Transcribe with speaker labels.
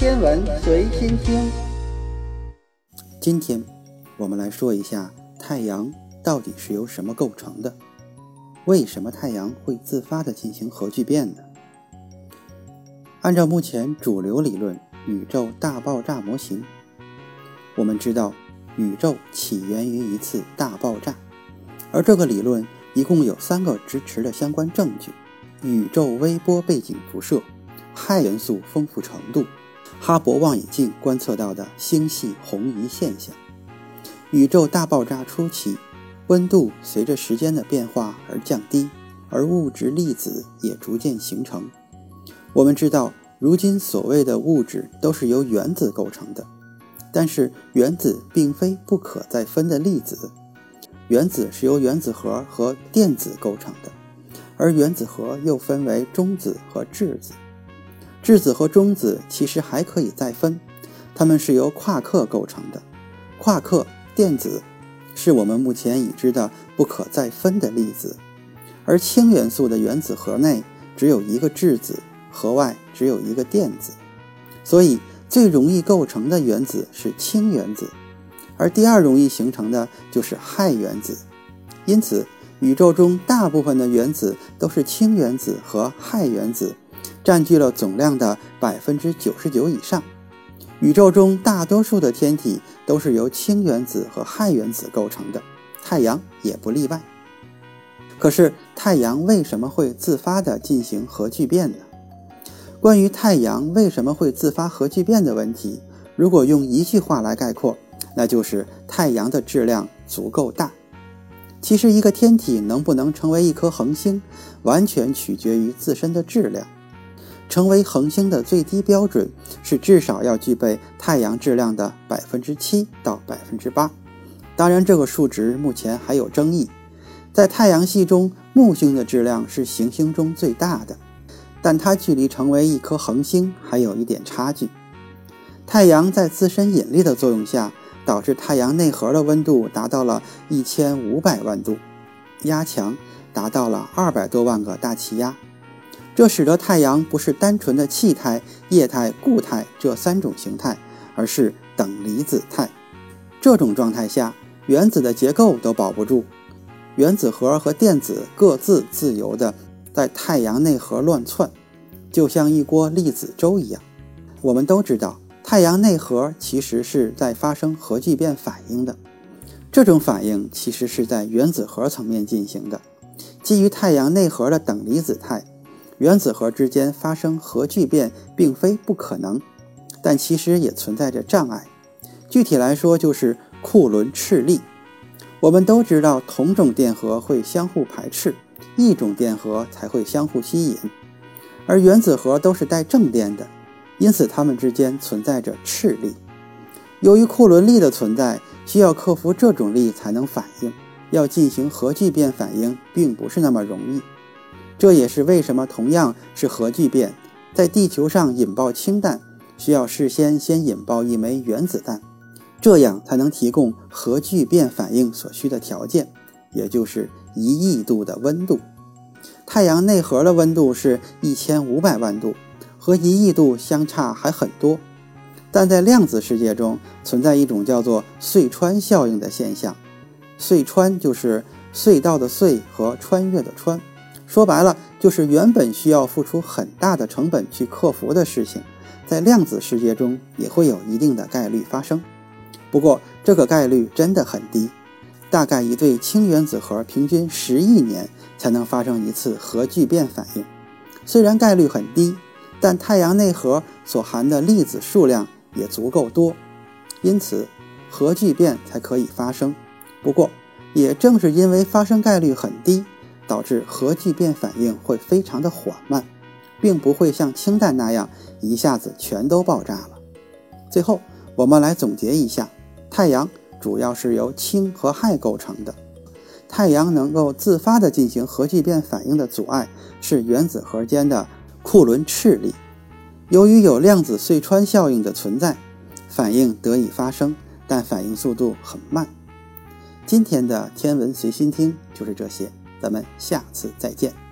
Speaker 1: 天文随心听。
Speaker 2: 今天我们来说一下太阳到底是由什么构成的？为什么太阳会自发的进行核聚变呢？按照目前主流理论——宇宙大爆炸模型，我们知道宇宙起源于一次大爆炸，而这个理论一共有三个支持的相关证据：宇宙微波背景辐射、氦元素丰富程度。哈勃望远镜观测到的星系红移现象。宇宙大爆炸初期，温度随着时间的变化而降低，而物质粒子也逐渐形成。我们知道，如今所谓的物质都是由原子构成的，但是原子并非不可再分的粒子。原子是由原子核和电子构成的，而原子核又分为中子和质子。质子和中子其实还可以再分，它们是由夸克构成的。夸克电子是我们目前已知的不可再分的粒子，而氢元素的原子核内只有一个质子，核外只有一个电子，所以最容易构成的原子是氢原子，而第二容易形成的就是氦原子。因此，宇宙中大部分的原子都是氢原子和氦原子。占据了总量的百分之九十九以上。宇宙中大多数的天体都是由氢原子和氦原子构成的，太阳也不例外。可是，太阳为什么会自发地进行核聚变呢？关于太阳为什么会自发核聚变的问题，如果用一句话来概括，那就是太阳的质量足够大。其实，一个天体能不能成为一颗恒星，完全取决于自身的质量。成为恒星的最低标准是至少要具备太阳质量的百分之七到百分之八。当然，这个数值目前还有争议。在太阳系中，木星的质量是行星中最大的，但它距离成为一颗恒星还有一点差距。太阳在自身引力的作用下，导致太阳内核的温度达到了一千五百万度，压强达到了二百多万个大气压。这使得太阳不是单纯的气态、液态、固态这三种形态，而是等离子态。这种状态下，原子的结构都保不住，原子核和电子各自自由地在太阳内核乱窜，就像一锅粒子粥一样。我们都知道，太阳内核其实是在发生核聚变反应的，这种反应其实是在原子核层面进行的，基于太阳内核的等离子态。原子核之间发生核聚变并非不可能，但其实也存在着障碍。具体来说，就是库伦斥力。我们都知道，同种电荷会相互排斥，异种电荷才会相互吸引。而原子核都是带正电的，因此它们之间存在着斥力。由于库伦力的存在，需要克服这种力才能反应。要进行核聚变反应，并不是那么容易。这也是为什么同样是核聚变，在地球上引爆氢弹需要事先先引爆一枚原子弹，这样才能提供核聚变反应所需的条件，也就是一亿度的温度。太阳内核的温度是一千五百万度，和一亿度相差还很多。但在量子世界中存在一种叫做隧穿效应的现象，隧穿就是隧道的隧和穿越的穿。说白了，就是原本需要付出很大的成本去克服的事情，在量子世界中也会有一定的概率发生。不过，这个概率真的很低，大概一对氢原子核平均十亿年才能发生一次核聚变反应。虽然概率很低，但太阳内核所含的粒子数量也足够多，因此核聚变才可以发生。不过，也正是因为发生概率很低。导致核聚变反应会非常的缓慢，并不会像氢弹那样一下子全都爆炸了。最后，我们来总结一下：太阳主要是由氢和氦构成的。太阳能够自发的进行核聚变反应的阻碍是原子核间的库伦斥力。由于有量子隧穿效应的存在，反应得以发生，但反应速度很慢。今天的天文随心听就是这些。咱们下次再见。